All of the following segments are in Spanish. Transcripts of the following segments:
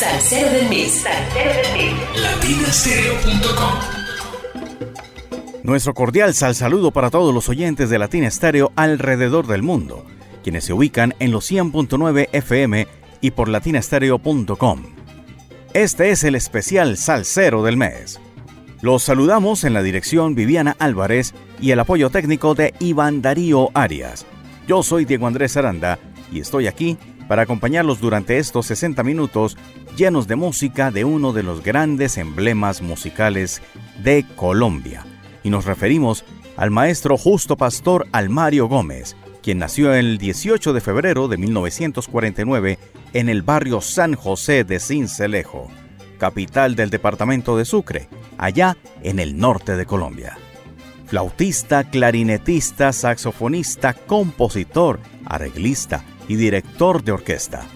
Salsero del mes. Salsero del mes. Latinastereo.com Nuestro cordial sal saludo para todos los oyentes de Latina Estéreo alrededor del mundo, quienes se ubican en los 100.9 FM y por latinastereo.com. Este es el especial Salsero del mes. Los saludamos en la dirección Viviana Álvarez y el apoyo técnico de Iván Darío Arias. Yo soy Diego Andrés Aranda y estoy aquí para acompañarlos durante estos 60 minutos llenos de música de uno de los grandes emblemas musicales de Colombia. Y nos referimos al maestro Justo Pastor Almario Gómez, quien nació el 18 de febrero de 1949 en el barrio San José de Cincelejo, capital del departamento de Sucre, allá en el norte de Colombia. Flautista, clarinetista, saxofonista, compositor, arreglista y director de orquesta.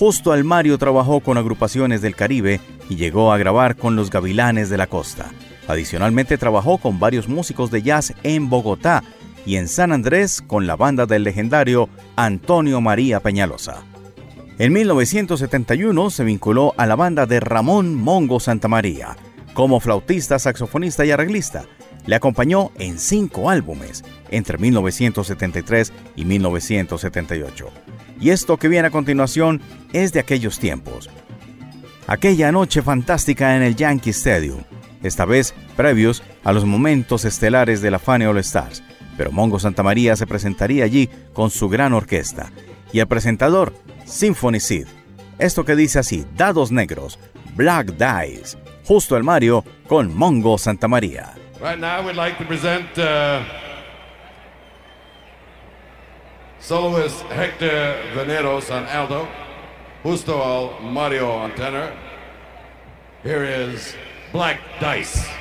Justo Almario trabajó con agrupaciones del Caribe y llegó a grabar con los Gavilanes de la Costa. Adicionalmente trabajó con varios músicos de jazz en Bogotá y en San Andrés con la banda del legendario Antonio María Peñalosa. En 1971 se vinculó a la banda de Ramón Mongo Santamaría como flautista, saxofonista y arreglista. Le acompañó en cinco álbumes entre 1973 y 1978. Y esto que viene a continuación es de aquellos tiempos. Aquella noche fantástica en el Yankee Stadium, esta vez previos a los momentos estelares de la Fania All Stars, pero Mongo Santamaría se presentaría allí con su gran orquesta y el presentador Symphony Sid. Esto que dice así, Dados Negros, Black Dice, justo el Mario con Mongo Santamaría. Right now we'd like to present uh, soloist Hector Veneros on alto, justo Mario on tenor. Here is Black Dice.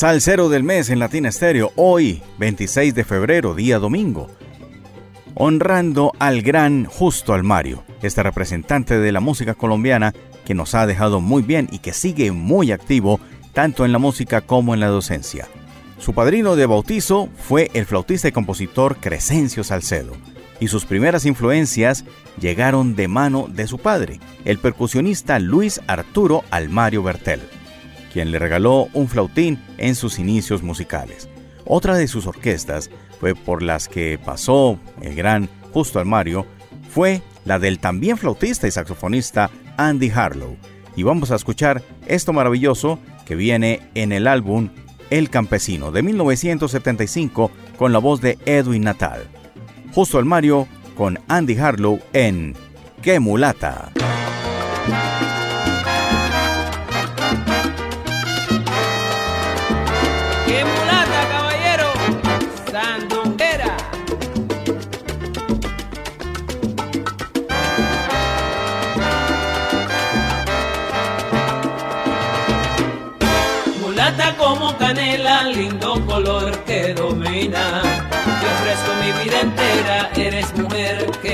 Salcero del mes en Latina Estéreo, hoy, 26 de febrero, día domingo. Honrando al gran Justo Almario, este representante de la música colombiana que nos ha dejado muy bien y que sigue muy activo tanto en la música como en la docencia. Su padrino de bautizo fue el flautista y compositor Crescencio Salcedo, y sus primeras influencias llegaron de mano de su padre, el percusionista Luis Arturo Almario Bertel quien le regaló un flautín en sus inicios musicales. Otra de sus orquestas fue por las que pasó el gran Justo Almario fue la del también flautista y saxofonista Andy Harlow. Y vamos a escuchar esto maravilloso que viene en el álbum El Campesino de 1975 con la voz de Edwin Natal. Justo Almario con Andy Harlow en ¡Qué mulata!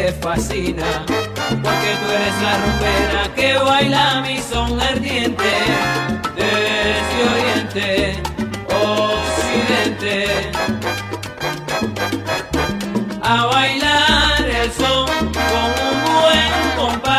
Que fascina. Porque tú eres la rumbera que baila mi son ardiente. Desde oriente, occidente. A bailar el son con un buen compás,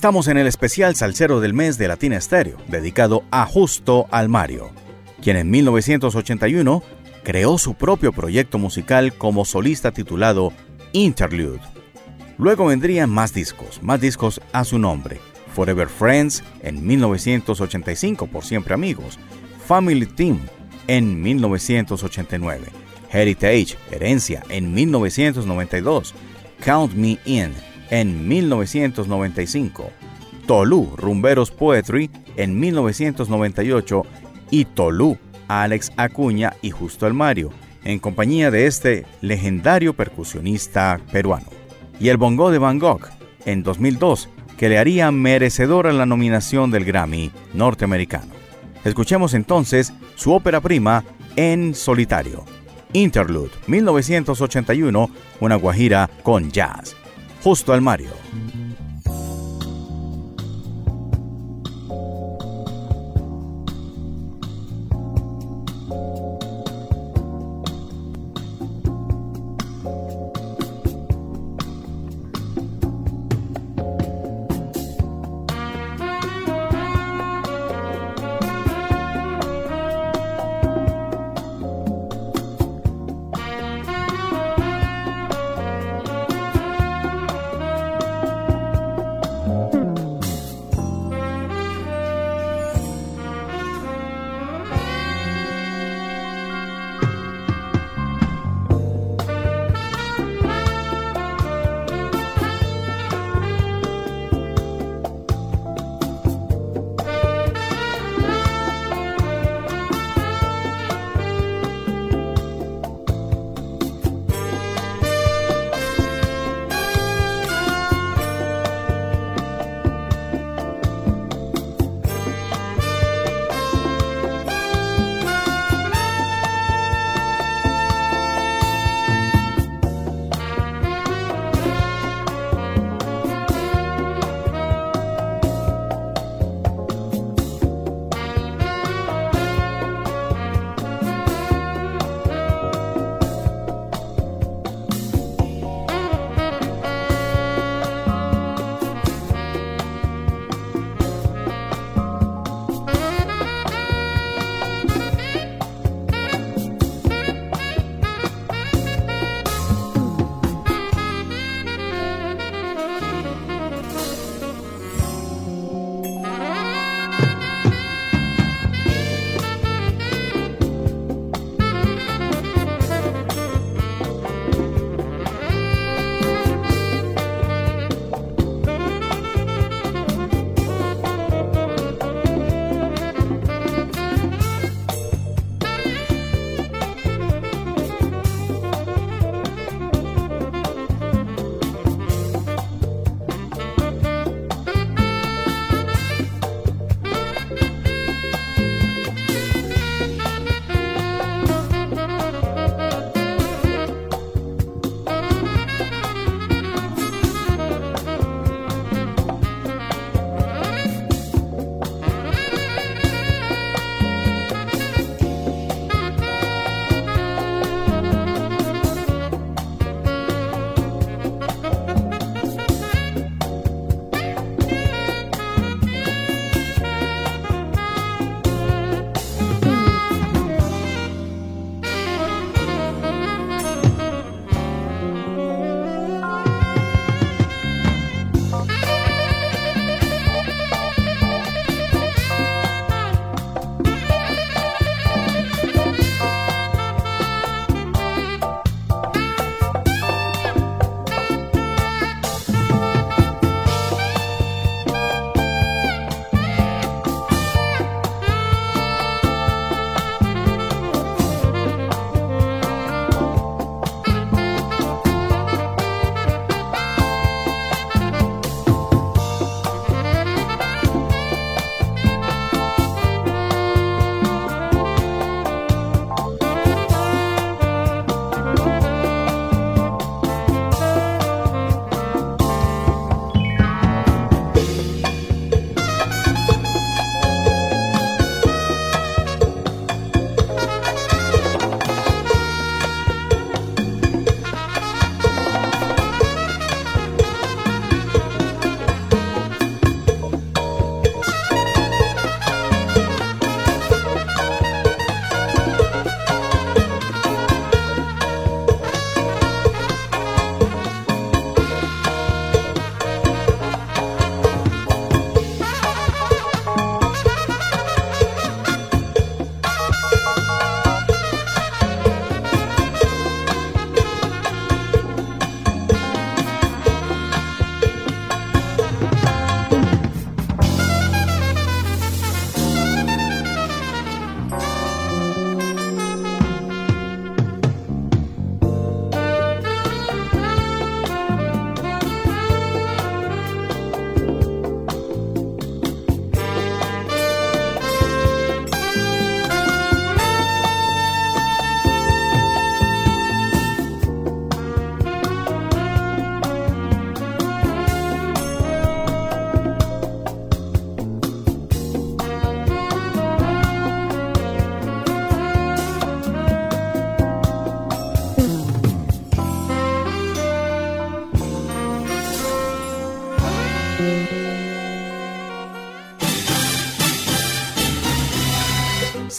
Estamos en el especial Salsero del Mes de Latina Estéreo, dedicado a Justo al Mario, quien en 1981 creó su propio proyecto musical como solista titulado Interlude. Luego vendrían más discos, más discos a su nombre. Forever Friends en 1985 por Siempre Amigos, Family Team en 1989, Heritage, Herencia en 1992, Count Me In en 1995, Tolu, Rumberos Poetry en 1998 y Tolu, Alex Acuña y Justo el Mario, en compañía de este legendario percusionista peruano. Y el bongo de Van Gogh en 2002, que le haría merecedora la nominación del Grammy norteamericano. Escuchemos entonces su ópera prima en solitario. Interlude 1981, una guajira con jazz justo al Mario.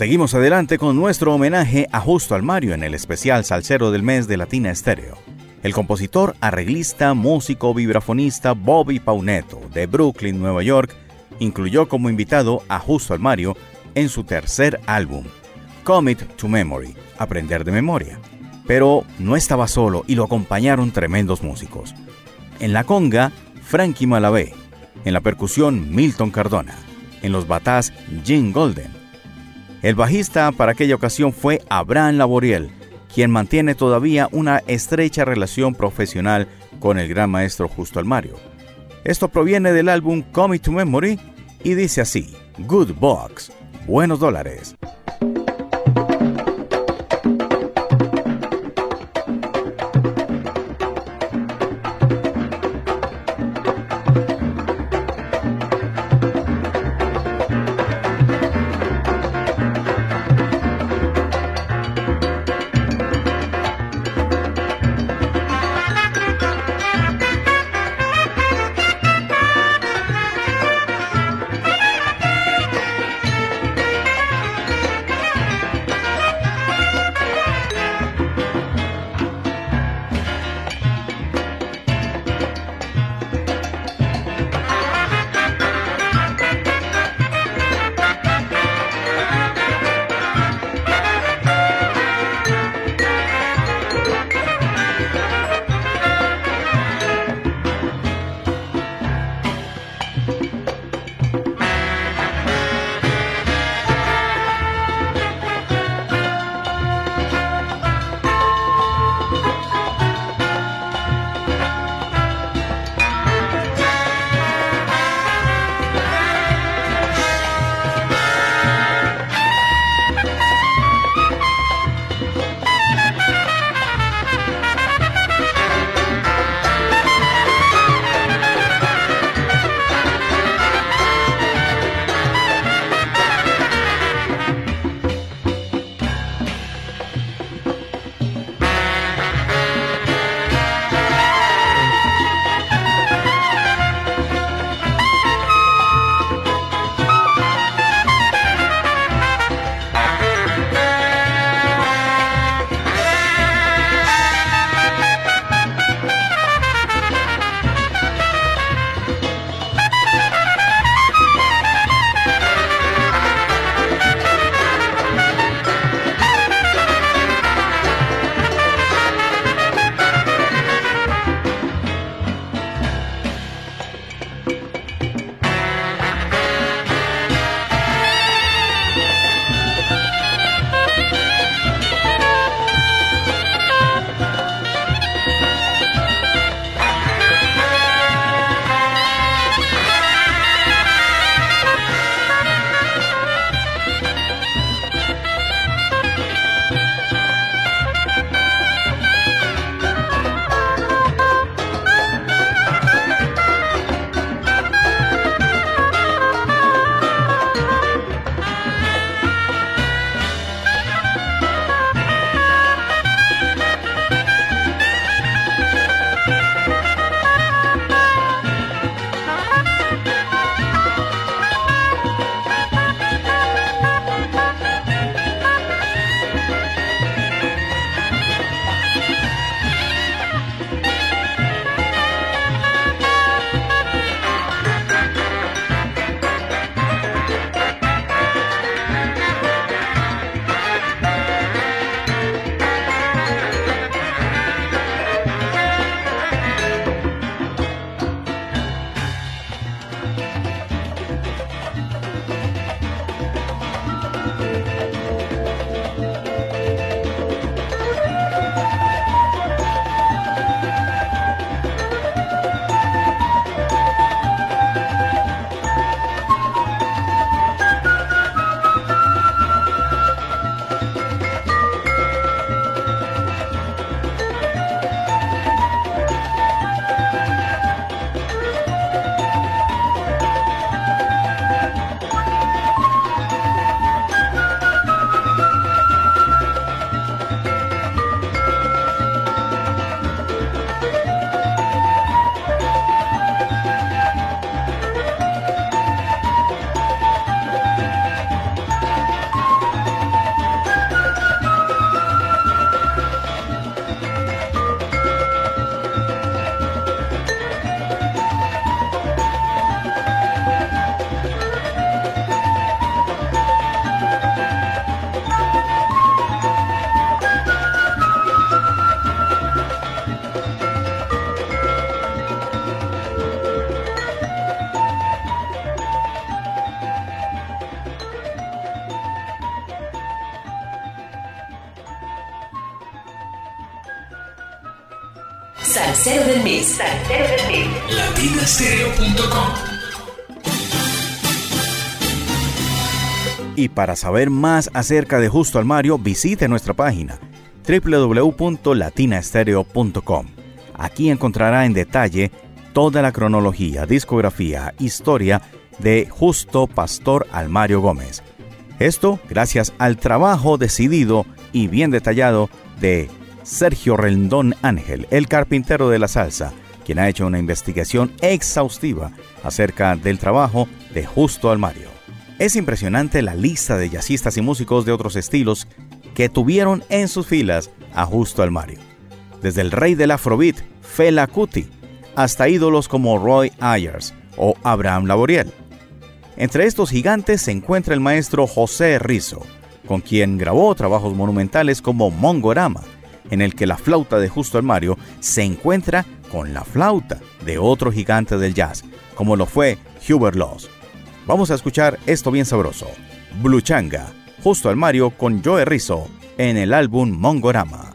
Seguimos adelante con nuestro homenaje a Justo al Mario en el especial Salsero del Mes de Latina Estéreo. El compositor, arreglista, músico, vibrafonista Bobby Pauneto, de Brooklyn, Nueva York, incluyó como invitado a Justo al Mario en su tercer álbum, Commit to Memory, Aprender de Memoria. Pero no estaba solo y lo acompañaron tremendos músicos. En la conga, Frankie Malavé. En la percusión, Milton Cardona. En los batás, Jim Golden. El bajista para aquella ocasión fue Abraham Laboriel, quien mantiene todavía una estrecha relación profesional con el gran maestro Justo Almario. Esto proviene del álbum Comic to Memory y dice así, Good Box, buenos dólares. Para saber más acerca de Justo al Mario, visite nuestra página www.latinastereo.com. Aquí encontrará en detalle toda la cronología, discografía, historia de Justo Pastor Almario Gómez. Esto gracias al trabajo decidido y bien detallado de Sergio Rendón Ángel, el carpintero de la salsa, quien ha hecho una investigación exhaustiva acerca del trabajo de Justo Almario. Es impresionante la lista de jazzistas y músicos de otros estilos que tuvieron en sus filas a Justo Almario. Desde el rey del afrobeat, Fela Kuti, hasta ídolos como Roy Ayers o Abraham Laboriel. Entre estos gigantes se encuentra el maestro José Rizzo, con quien grabó trabajos monumentales como Mongorama, en el que la flauta de Justo el Mario se encuentra con la flauta de otro gigante del jazz, como lo fue Hubert Laws. Vamos a escuchar esto bien sabroso. Blue Changa, Justo al Mario con Joe Rizzo en el álbum Mongorama.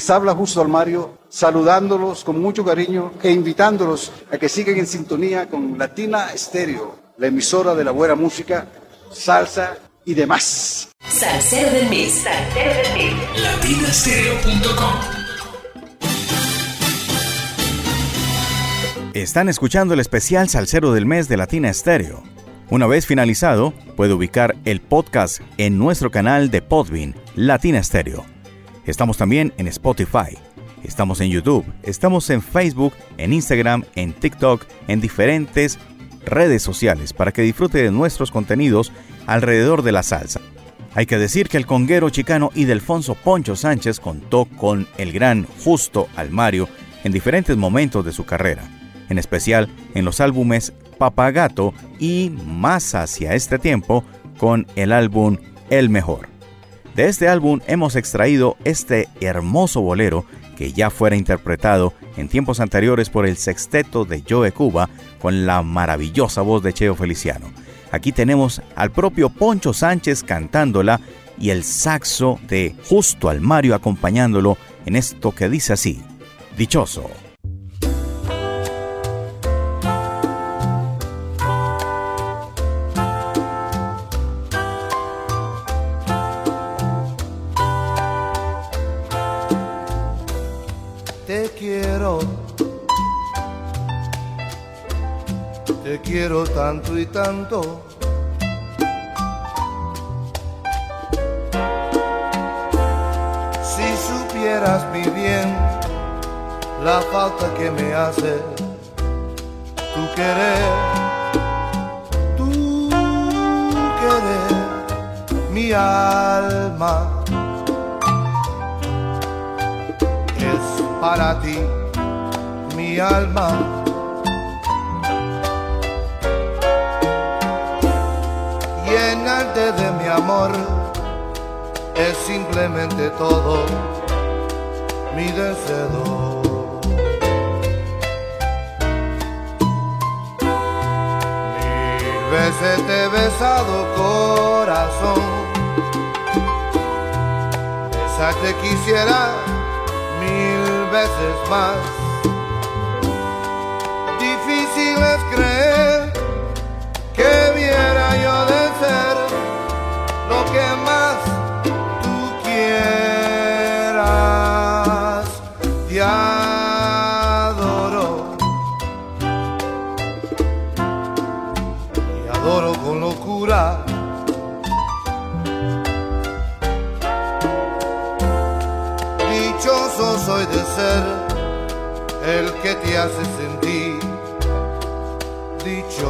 Les habla Justo Mario, saludándolos con mucho cariño e invitándolos a que sigan en sintonía con Latina Estéreo, la emisora de la buena música, salsa y demás. Salsero del mes, salsero del mes. Latinastereo.com Están escuchando el especial Salsero del mes de Latina Estéreo. Una vez finalizado, puede ubicar el podcast en nuestro canal de Podbean, Latina Estéreo. Estamos también en Spotify. Estamos en YouTube, estamos en Facebook, en Instagram, en TikTok, en diferentes redes sociales para que disfrute de nuestros contenidos alrededor de la salsa. Hay que decir que el conguero chicano y Poncho Sánchez contó con el gran Justo Almario en diferentes momentos de su carrera, en especial en los álbumes Papagato y más hacia este tiempo con el álbum El Mejor. De este álbum hemos extraído este hermoso bolero que ya fuera interpretado en tiempos anteriores por el sexteto de Joe Cuba con la maravillosa voz de Cheo Feliciano. Aquí tenemos al propio Poncho Sánchez cantándola y el saxo de Justo Almario acompañándolo en esto que dice así, Dichoso. Tanto y tanto. Si supieras mi bien, la falta que me hace tu querer, tu querer, mi alma es para ti, mi alma de mi amor es simplemente todo mi deseo. Mil veces te he besado corazón, besarte quisiera mil veces más.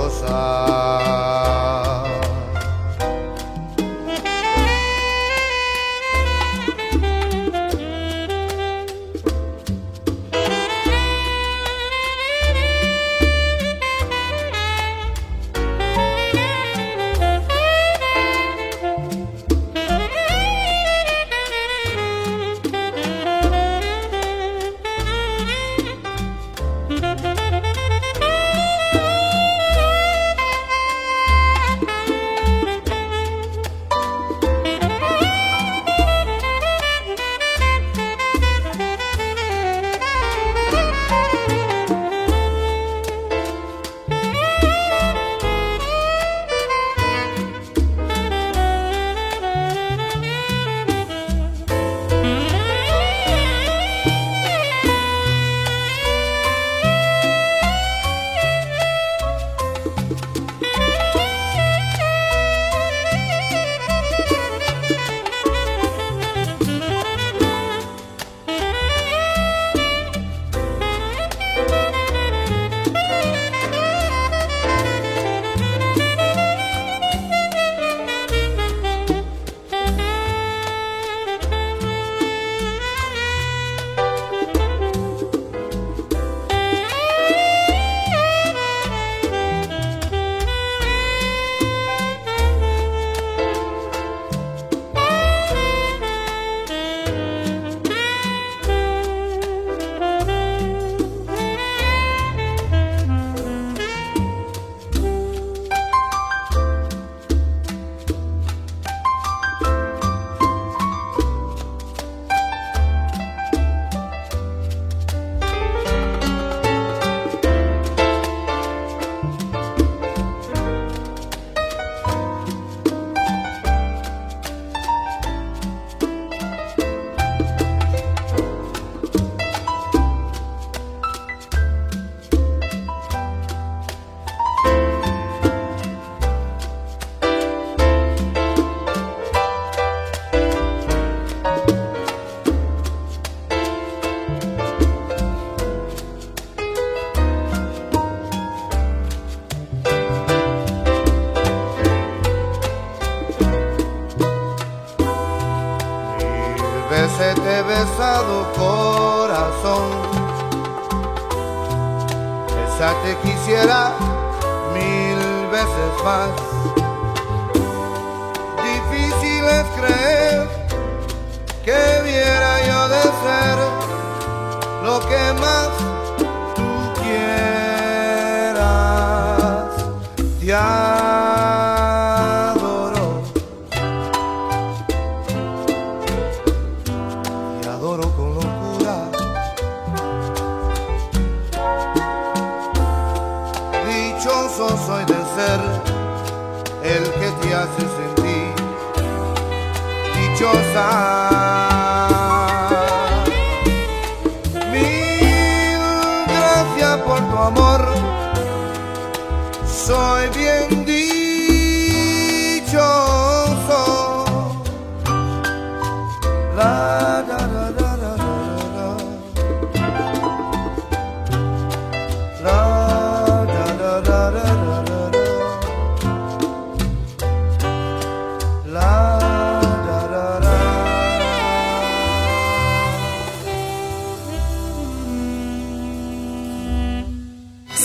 Dios.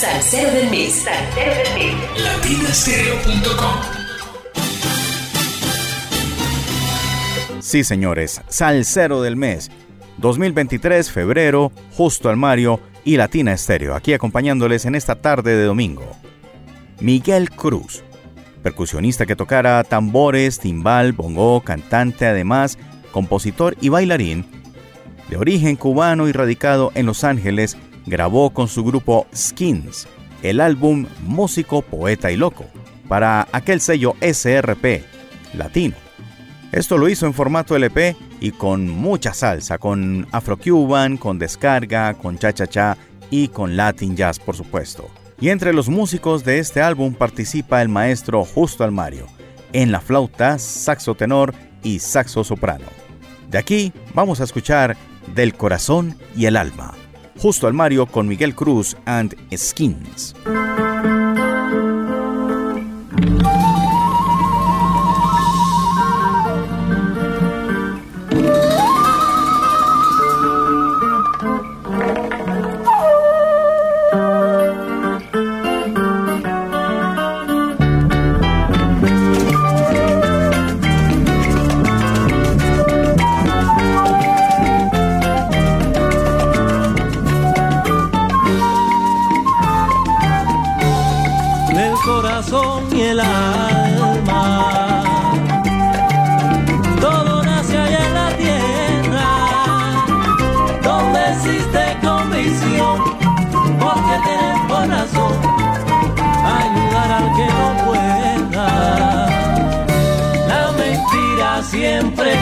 Del mes. Sí, señores, Salcero del mes. 2023, febrero, justo al Mario y Latina Estéreo, aquí acompañándoles en esta tarde de domingo. Miguel Cruz, percusionista que tocara tambores, timbal, bongo, cantante, además, compositor y bailarín, de origen cubano y radicado en Los Ángeles, grabó con su grupo Skins el álbum Músico, Poeta y Loco para aquel sello SRP latino. Esto lo hizo en formato LP y con mucha salsa, con Afro-Cuban, con descarga, con cha-cha-cha y con Latin Jazz, por supuesto. Y entre los músicos de este álbum participa el maestro Justo Almario, en la flauta, saxo tenor y saxo soprano. De aquí vamos a escuchar Del corazón y el alma justo al Mario con Miguel Cruz and Skins.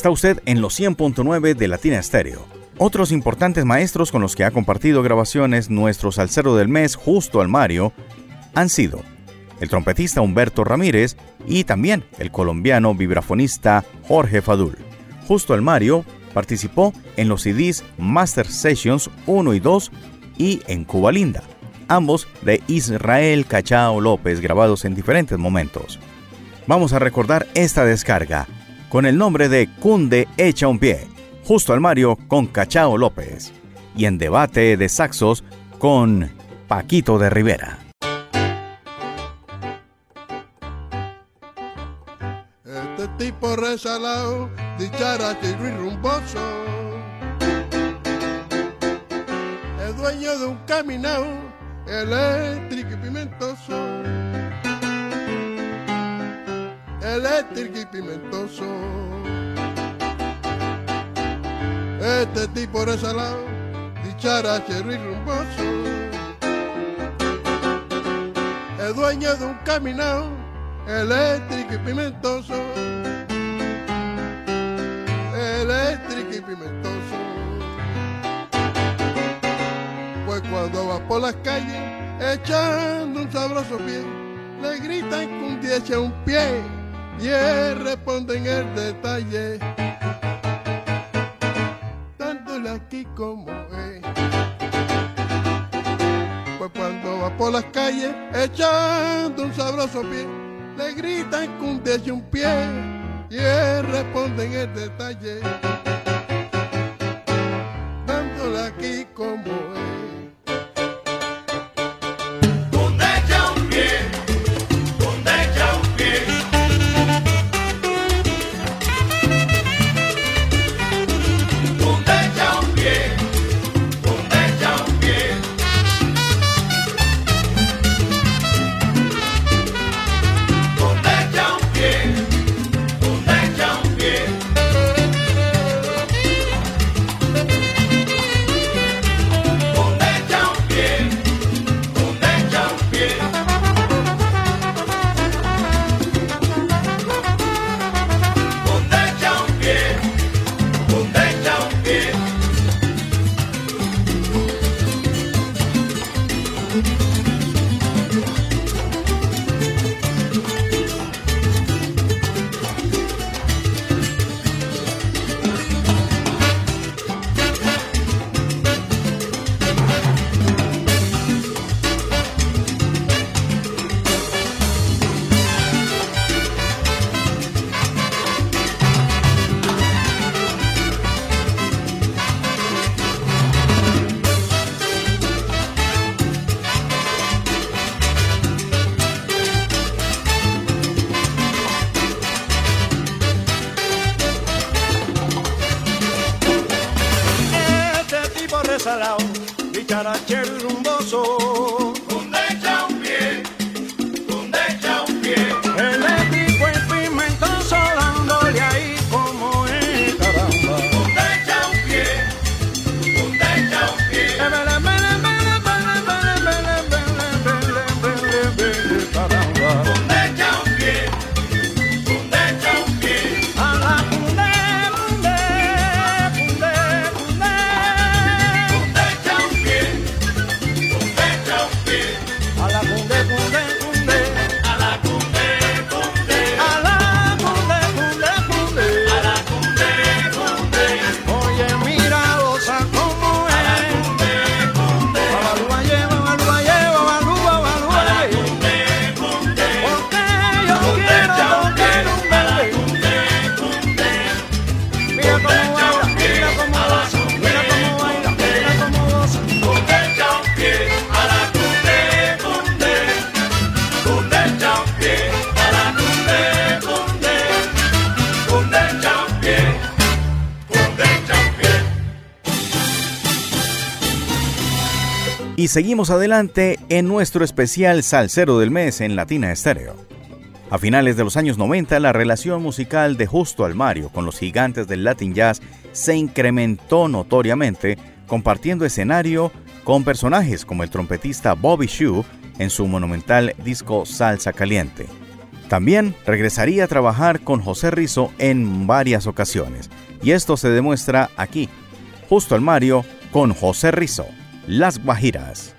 Está usted en los 100.9 de Latina Estéreo. Otros importantes maestros con los que ha compartido grabaciones nuestro salsero del mes, Justo al Mario, han sido el trompetista Humberto Ramírez y también el colombiano vibrafonista Jorge Fadul. Justo al Mario participó en los CDs Master Sessions 1 y 2 y en Cuba Linda, ambos de Israel Cachao López grabados en diferentes momentos. Vamos a recordar esta descarga con el nombre de Cunde Echa un Pie, justo al Mario con Cachao López, y en debate de saxos con Paquito de Rivera. Este tipo resalado, dicharacho y rumboso, es dueño de un caminado eléctrico y pimentoso eléctrico y pimentoso. Este tipo resalado, dicharachero y rumboso, es dueño de un caminado eléctrico y pimentoso. Eléctrico y pimentoso. Pues cuando va por las calles echando un sabroso pie, le gritan que un día echa un pie y él responde en el detalle, dándole aquí como es. Pues cuando va por las calles echando un sabroso pie, le gritan que un un pie y él responde en el detalle, dándole aquí como es. Seguimos adelante en nuestro especial Salsero del Mes en Latina Estéreo. A finales de los años 90, la relación musical de Justo Almario con los gigantes del Latin Jazz se incrementó notoriamente, compartiendo escenario con personajes como el trompetista Bobby Shue en su monumental disco Salsa Caliente. También regresaría a trabajar con José Rizo en varias ocasiones, y esto se demuestra aquí, Justo Almario con José Rizo, Las Guajiras.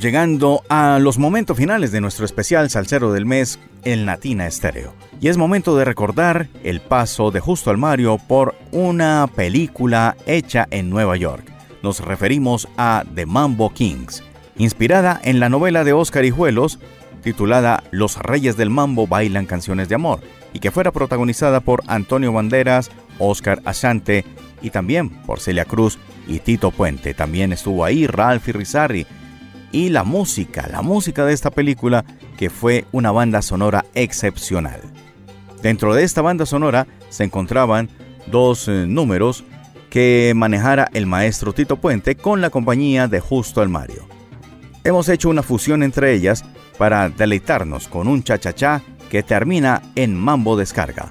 Llegando a los momentos finales de nuestro especial Salcero del Mes en Latina Estéreo. Y es momento de recordar el paso de Justo al Mario por una película hecha en Nueva York. Nos referimos a The Mambo Kings, inspirada en la novela de Oscar Hijuelos titulada Los Reyes del Mambo bailan canciones de amor, y que fuera protagonizada por Antonio Banderas, Oscar Asante y también por Celia Cruz y Tito Puente. También estuvo ahí Ralph Rizarri, y la música, la música de esta película que fue una banda sonora excepcional. Dentro de esta banda sonora se encontraban dos eh, números que manejara el maestro Tito Puente con la compañía de Justo el Mario. Hemos hecho una fusión entre ellas para deleitarnos con un cha-cha-cha que termina en mambo descarga.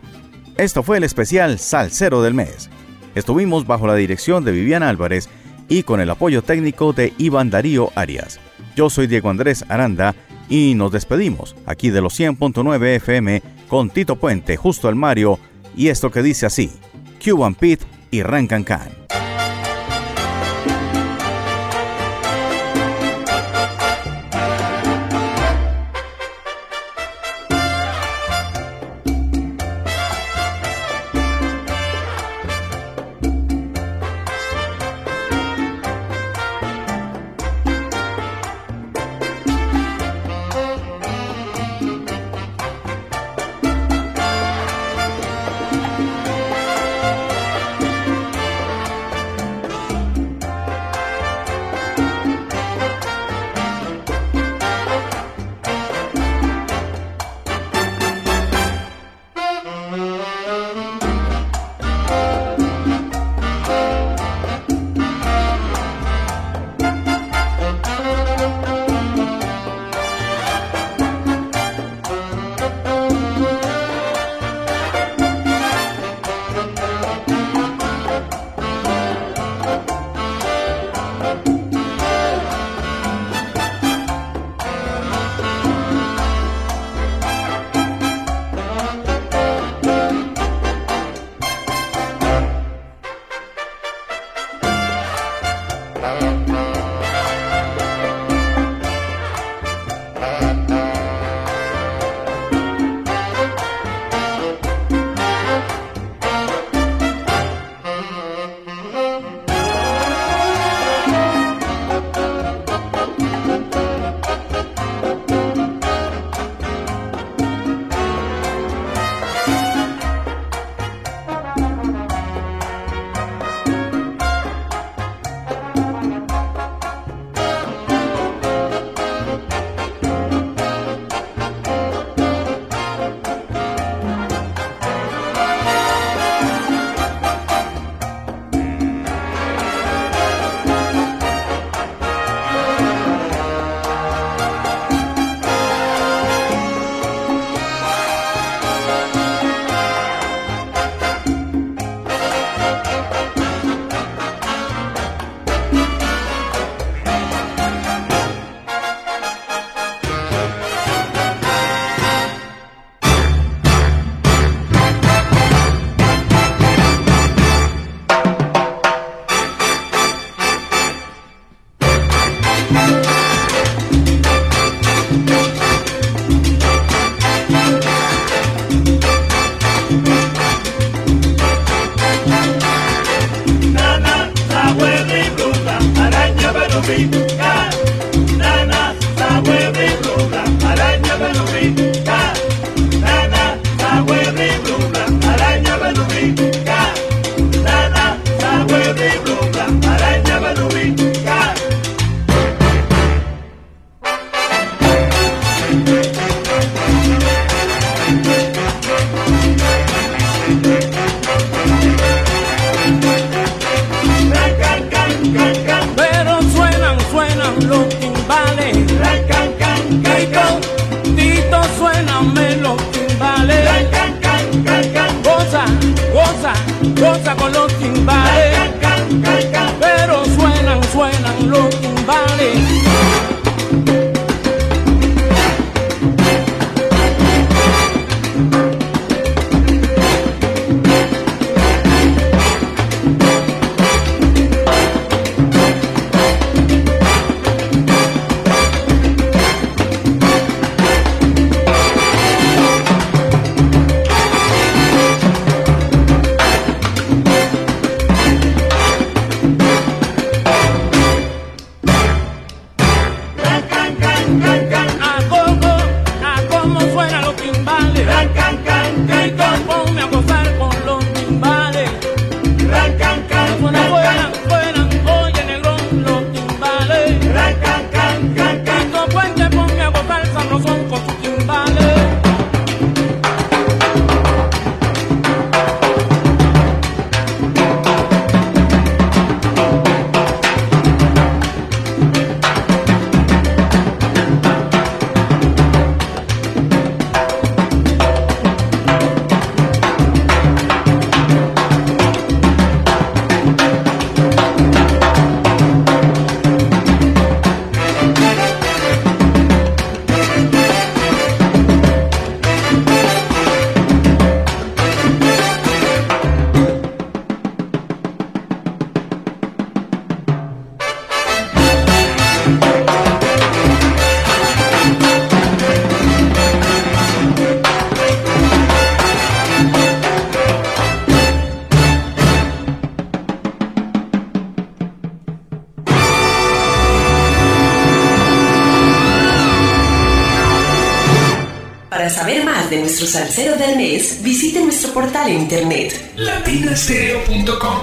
Esto fue el especial Salcero del mes. Estuvimos bajo la dirección de Viviana Álvarez y con el apoyo técnico de Iván Darío Arias. Yo soy Diego Andrés Aranda y nos despedimos aquí de los 100.9 FM con Tito Puente, justo al Mario, y esto que dice así, Cuban Pete y Rancan Can. day. Nuestro salsero del mes, visite nuestro portal en internet latinastereo.com.